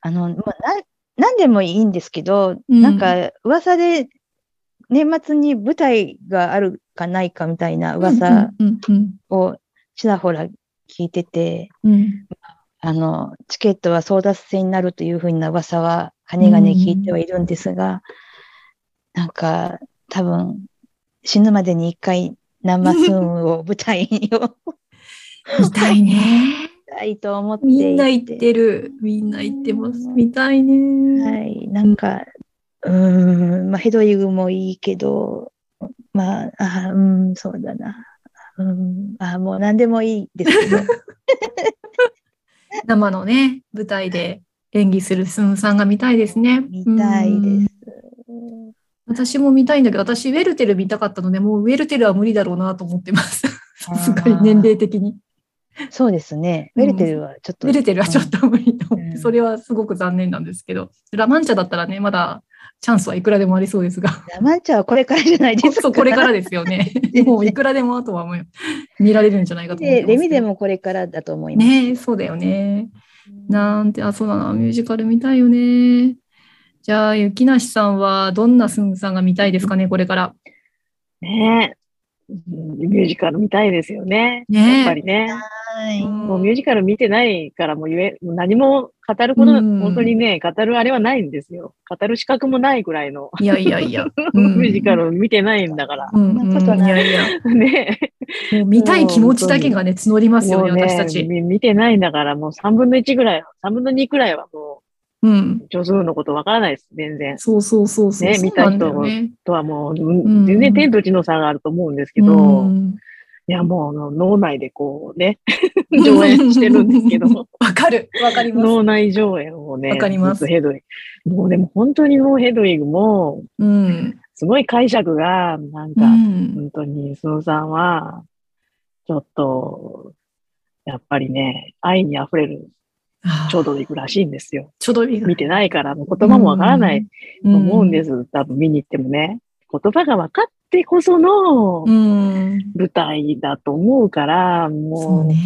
C: あの、まあ、な、なんでもいいんですけど、
A: うん。
C: なんか噂で年末に舞台があるかないかみたいな噂
A: うんうん
C: をちらほら聞いてて、
A: うん。
C: あの、チケットは争奪戦になるというふうな噂は、かねがね聞いてはいるんですが、なんか、多分、死ぬまでに一回、生スーンを舞台にを。
A: 見たいね。
C: 見たいと思ってい
A: みんな言ってる。みんな言ってます。見たいね。
C: はい、なんか、うーん、まあ、ヘドウィグもいいけど、まあ、あうん、そうだな。うん、あもう何でもいいですけど。
A: 生のね、舞台で演技するスンさんが見たいですね。
C: 見たいで
A: うん
C: す。
A: 私も見たいんだけど、私、ウェルテル見たかったので、もうウェルテルは無理だろうなと思ってます。さ すがに年齢的に。
C: そうですね。ウェルテルはちょっと。
A: ウェルテルはちょっと無理と思って、
C: うん
A: それはすごく残念なんですけど、ラマンチャだったらね、まだチャンスはいくらでもありそうですが、
C: ラマンチャはこれからじゃないですか。
A: そう、これからですよね。もういくらでもあとはもう見られるんじゃないかと思って
C: で
A: ます。
C: レミでもこれからだと思います。
A: ねえそうだよね。なんて、あ、そうだな、ミュージカル見たいよね。じゃあ、雪梨さんはどんなスンさんが見たいですかね、これから。
B: ねミュージカル見たいですよね。
A: ねえ
B: やっぱりね。
C: はい。
B: もうミュージカル見てないからもう言え、もう何も語ること、
A: うん
B: 本当にね、語るあれはないんですよ。語る資格もないぐらいの、
A: いやいやいや。
B: ミュージカル見てないんだから。
A: うん、
C: そんなことない
A: いやいや。
B: ね
A: 見たい気持ちだけがね、募りますよね、
B: ね
A: 私たち。
B: み見てないんだから、もう3分の1ぐらい、3分の2くらいはも
A: うん。
B: う、女数のことわからないです、全然。
A: そうそうそうそう。
B: ね
A: そうなんだよね。
B: とはもう、
A: ん
B: 全然天と地の差があると思うんですけど、
A: うん
B: いや、もう脳内でこうね、上演してるんですけど、
A: わかる。わかります。
B: 脳内上演をね、
A: わかります
B: ヘドウィグ。もうでも本当にもうヘドウィグも、
A: うん。
B: すごい解釈が、なん
A: う
B: か、
A: ん。
B: 本当に、スノさんは、ちょっと、やっぱりね、愛に溢れるちょうどいくらしいんですよ。
A: ちょうどいい
B: 見てないから、言葉もわからないと思うんです。多分見に行ってもね。言葉が分かってこその
A: うん。
B: 舞台だと思うから、
A: そう
B: も
A: ね。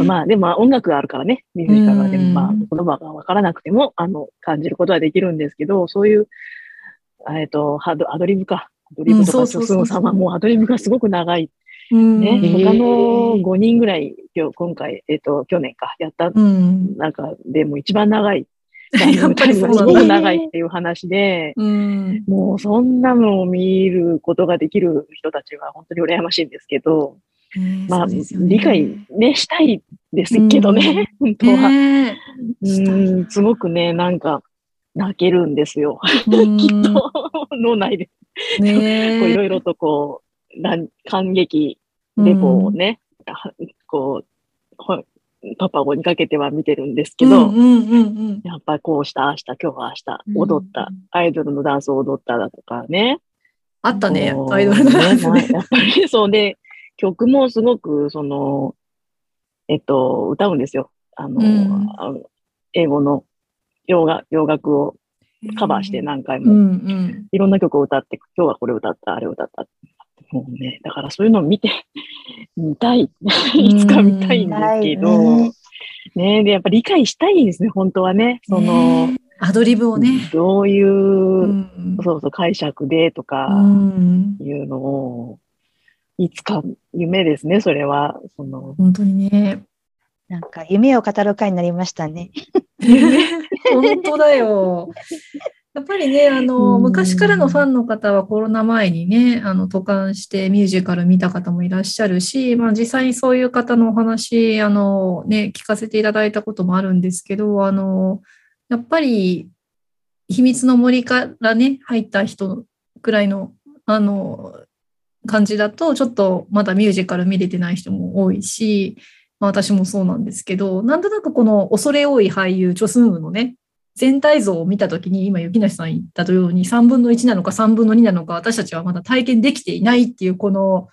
B: う、まあでも音楽があるからね、ミュージカルはでも
A: うん
B: まあ言葉が分からなくても、あの、感じることはできるんですけど、そういう、えっと、ハドアドリブか。アドリブとか、
A: うんそうそうそうそう
B: もうアドリブがすごく長い。
A: うん。
B: ね。他の5人ぐらい、今日、今回、えっと、去年か、やった
A: うん。
B: 中でも一番長い。
A: やっぱり
B: すごく。長いっていう話で、
A: うん。
B: もうそんなのを見ることができる人たちは本当に羨ましいんですけど、まあ、
A: ね
B: 理解ね、したいですけどね、本当は。
A: ね
B: うん、すごくね、なんか、泣けるんですよ。
A: え。うん
B: きっと、脳内で、こうい
A: ね
B: ろいろとこう、なん感激レポをね、はこう、ほパパ語にかけては見てるんですけど、
A: うんうんうんうん。
B: やっぱりこうした、あした、今日は明
A: うん
B: 日、踊った、アイドルのダンスを踊っただとかね。
A: あったねアイドルダンスね。
B: ねやっぱりそうで、曲もすごく、その、えっと、歌うんですよ。あの、
A: うん
B: あの英語の洋楽洋楽をカバーして何回
A: う
B: も、
A: んうん。
B: いろんな曲を歌って、今日はこれ歌った、あれ歌った。もうね、だからそういうのを見て、見たい。いつか見たいんですけど、
C: ね
B: ねで、やっぱ理解したいんですね、本当はね。その、
A: ねアドリブをね。
B: どういう、
A: うん
B: そうそう、解釈でとか、
A: うん
B: いうのを、いつか夢ですね、それは。その、
A: 本当にね。
C: なんか夢を語る会になりましたね。
A: 本当だよ。やっぱりね、あの、
B: うん。
A: 昔からのファンの方はコロナ前にね、あの、渡韓してミュージカル見た方もいらっしゃるし、まあ実際にそういう方のお話、あの、ね、聞かせていただいたこともあるんですけど、あの、やっぱり、秘密の森からね、入った人くらいの、あの、感じだと、ちょっとまだミュージカル見れてない人も多いし、まあ、私もそうなんですけど、なんとなくこの恐れ多い俳優、チョスンウのね、全体像を見たときに、今、雪梨さん言ったように、3分の1なのか3分の2なのか、私たちはまだ体験できていないっていう、この、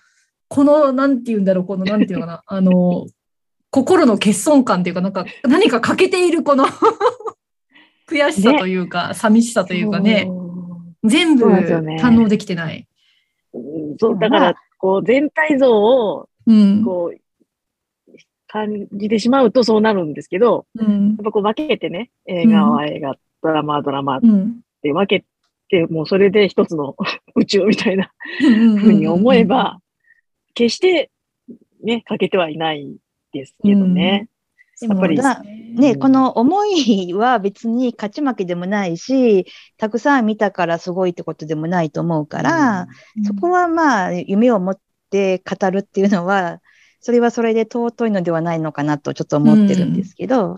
A: この、なんて言うんだろう、この、なんていうのかな、あの、心の欠損感っていうか、なんか、何か欠けている、この 悔しさというか、寂しさというかね、全部堪能できてない。
B: そう。そう、だから、こう、全体像を、
A: うん。
B: こう、感じてしまうとそうなるんですけど、
A: うん。
B: やっぱこう分けてね、映画は映画、ドラマはドラマっ
A: うん。
B: て分けで、もうそれで一つの 宇宙みたいな
A: ふ
B: ふうに思えば、決してね、欠けてはいないですけどね。
C: で
B: やっぱり
C: だね、この思いは別に勝ち負けでもないし、たくさん見たからすごいってことでもないと思うから、そこはまあ、夢を持って語るっていうのは、それはそれで尊いのではないのかなとちょっと思ってるんですけど、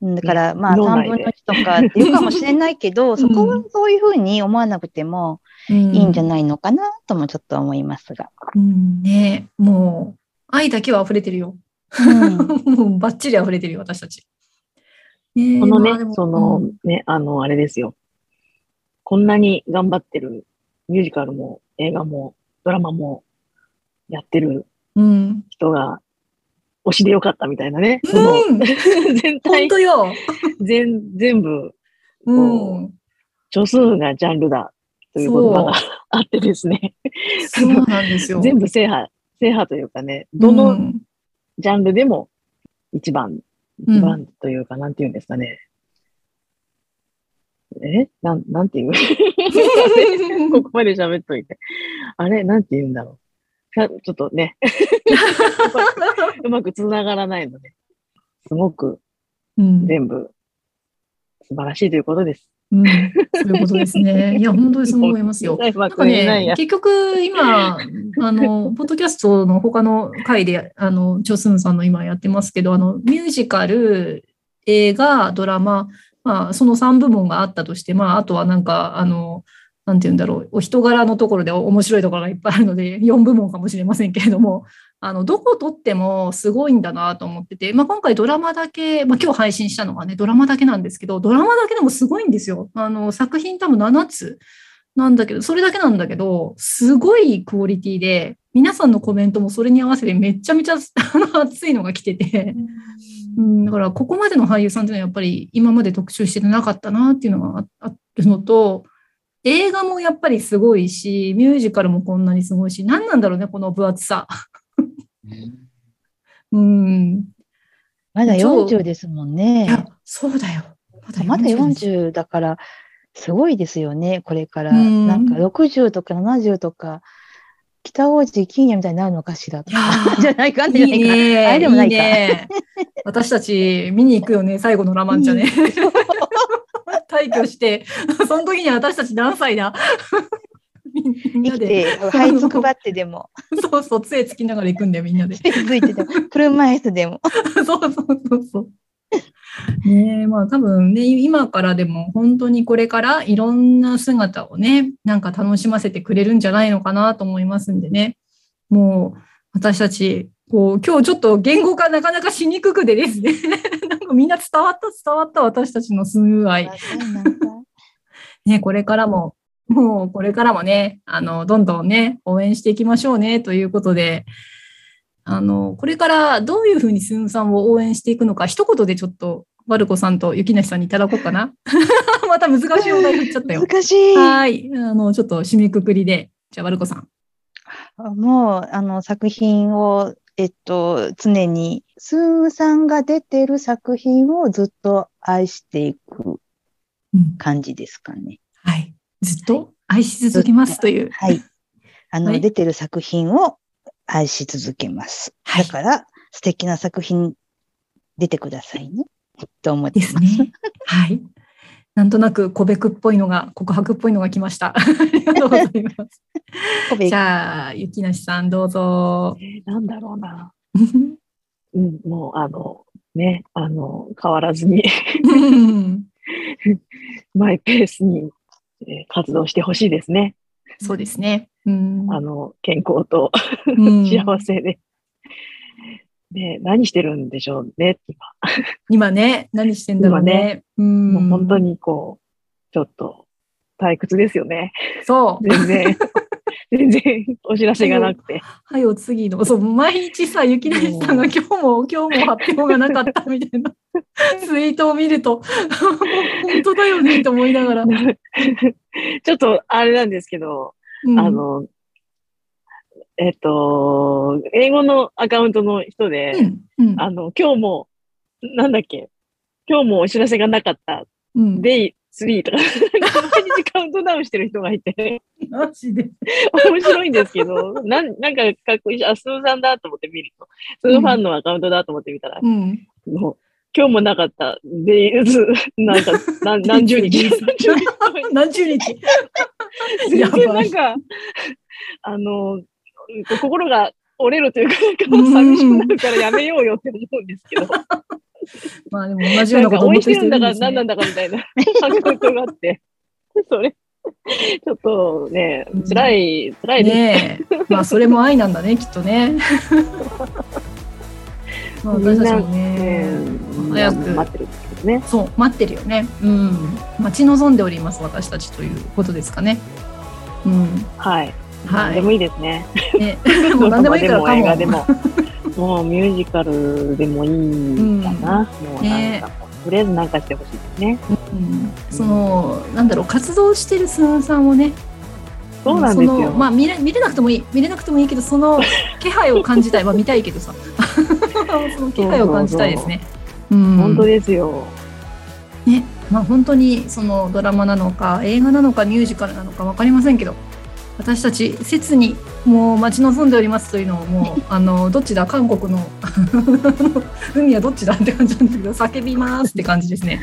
C: うんだからまあ3
B: 脳内で
C: 分の1とかっていうかもしれないけど、そこはそういうふうに思わなくてもいいんじゃないのかなともちょっと思いますが。
A: うんねもう、愛だけは溢れてるよ。
C: うん
A: もうバッチリ溢れてるよ、私たち。ね
B: このねその
A: うん
B: ね、あの、あれですよ。こんなに頑張ってるミュージカルも映画もドラマもやってる
A: うん。
B: 人が推しでよかったみたいなね。その
A: うん、
B: 全
A: 本
B: 体、
A: 当よ。
B: 全、全部、
A: うん。
B: 少数なジャンルだという言葉があってですね。
A: そうなんですよ。
B: 全部制覇、制覇というかね、どの
A: うん
B: ジャンルでも一番、
A: うん
B: 一番というか、なんていうんですかね。え？なん、なんていう？ここまで喋っといて。あれ？なんて言うんだろう。かちょっとね、うまくつながらないので、すごく
A: うん
B: 全部素晴らしいということです。
A: うん、そういうことですね。いや、本当にそう思いますよ。なんか。ね結局今、あの、ポッドキャストの他の回で、あの、チョスンさんの今やってますけど、あの、ミュージカル、映画、ドラマ、まあ、その3部門があったとして、まあ、あとはなんか、あの、なんて言うんだろう、お人柄のところで面白いところがいっぱいあるので、4部門かもしれませんけれども、あの、どこを撮ってもすごいんだなと思ってて、まあ、今回ドラマだけ、まあ、今日配信したのはね、ドラマだけなんですけど、ドラマだけでもすごいんですよ。あの、作品多分7つなんだけど、それだけなんだけど、すごいクオリティで、皆さんのコメントもそれに合わせてめっちゃめちゃあの熱いのが来てて、うん、だからここまでの俳優さんっていうのはやっぱり今まで特集してなかったなっていうのがああるのと、映画もやっぱりすごいし、ミュージカルもこんなにすごいし、何なんだろうね、この分厚さ。うん。
C: まだ
A: 超
C: 40ですもん
A: い
C: ね。
A: や、そうだよ。ま
C: まだ
A: です
C: 40だから、すごいですよね、これから。
A: うん
C: なんか60とか70とか、北王子金也みたいになるのかしらとか。
A: ー
C: じゃないかん
A: い
C: じゃないいか。
A: ね。
C: あれでもないか
A: いね。私たち見に行くよね、最後のラマンチャね。退去して、その時には私たち何歳だ？みん
C: 生
A: なで。
C: はいつくばってでも、
A: そうそう、杖つきながら行くんだよ、みんなで。
C: ついてでも、車椅子でも。
A: そうそうそうそう。ねえ、まあ多分ね、今からでも本当にこれからいろんな姿をね、なんか楽しませてくれるんじゃないのかなと思いますんでね。もう私たち、こう、今日ちょっと言語化なかなかしにくくでですね、なんかみんな伝わった伝わった私たちのスムーアイ。
C: なんか
A: ね、これからも、もうこれからもね、あの、どんどんね、応援していきましょうね、ということで、あの、これからどういうふうにスンさんを応援していくのか、一言でちょっと、ワルコさんと雪梨さんにいただこうかな。また難しいお題振っちゃったよ。
C: 難しい。
A: はい。あの、ちょっと締めくくりで、じゃあ、ワルコさん。
C: もう、あの、作品を、えっと、常に、スーさんが出てる作品をずっと愛していく
A: うん。
C: 感じですかね。
A: はい。ずっと愛し続けますという。
C: はい。あの、
A: はい
C: 出てる作品を愛し続けます。
A: はい
C: だから、素敵な作品出てくださいね。と思って
A: で
C: ますす。
A: ね。はい。なんとなく、個別っぽいのが、告白っぽいのが来ました。ありがとうございます。じゃあ、雪梨さん、どうぞ。
B: えーなんだろうな。うん、もう、あの、ね、あの、変わらずに マイペースに、えー活動してほしいですね。
A: そうですね。うん
B: あの、健康と
A: うん
B: 幸せで。で、何してるんでしょうね、今。
A: 今ね、何してんだろうね。うん
B: もう本当。にこう、ちょっと退屈ですよね。
A: そう。
B: 全然、全然お知らせがなくて。
A: はい、お次の。そう、毎日さ、雪梨さんが今日も、今日も発表がなかったみたいな ツイートを見ると、本当だよねと思いながら。
B: ちょっとあれなんですけど、
A: うん
B: あ、の、えっと、英語のアカウントの人で、
A: うん、うん、
B: あの、今日も、なんだっけ、今日もお知らせがなかった。
A: うん、
B: で、3とか、毎日カウントダウンしてる人がいて、
A: マジで。
B: 面白いんですけど、なんなんかかっこいいし、あ、スーさんだと思って見ると、スーファンのアカウントだと思って見たら、
A: うん。
B: もう、今日もなかった、デイズ、なんか、何何十日、何十日。
A: 何十日。
B: 全然なんか、あの、うん心が折れるというか、なんか寂しくなるからやめようよって思うんですけど、
A: まあでも同じよう
B: な
A: こと思ってる
B: るんだから何なんだかみたいなアカウントがあって、それ、ちょっとね、辛い、辛い。
A: ねえ。まあそれも愛なんだね、きっとね。まあ私たちもね、早く
B: 待ってるんですけどね。
A: そう、待ってるよね。うん。待ち望んでおります、私たちということですかね。うん。
B: はい。
A: はい。
B: でもいいですね。
A: ね、もう何でもいいからかも。
B: 映画でも、もうミュージカルでもいいかな。もうなんかもう、とりあえずなんかしてほしいですね。
A: うん、その、なんだろう、活動してるスンさんをね、
B: そうなんですよ。
A: まあ見れ見れなくてもいい見れなくてもいいけどその 気配を感じたいまあ見たいけどさ その気配を感じたいですね。うん
B: 本当ですよ。
A: ねまあ本当にそのドラマなのか映画なのかミュージカルなのかわかりませんけど私たち切にもう待ち望んでおりますというのをもうあのどっちだ？韓国の 海はどっちだって感じなんですけど叫びますって感じですね。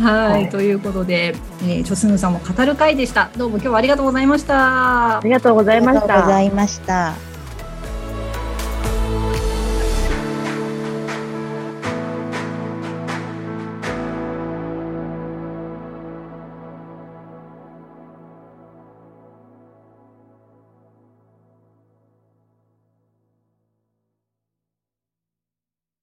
A: はい、
B: はい
A: ということで、えー、チョスヌさんも語る会でした。どうも今日はありがとうございました
B: あ。りがとうございまし
C: ありがとうござ
B: た。
C: いました。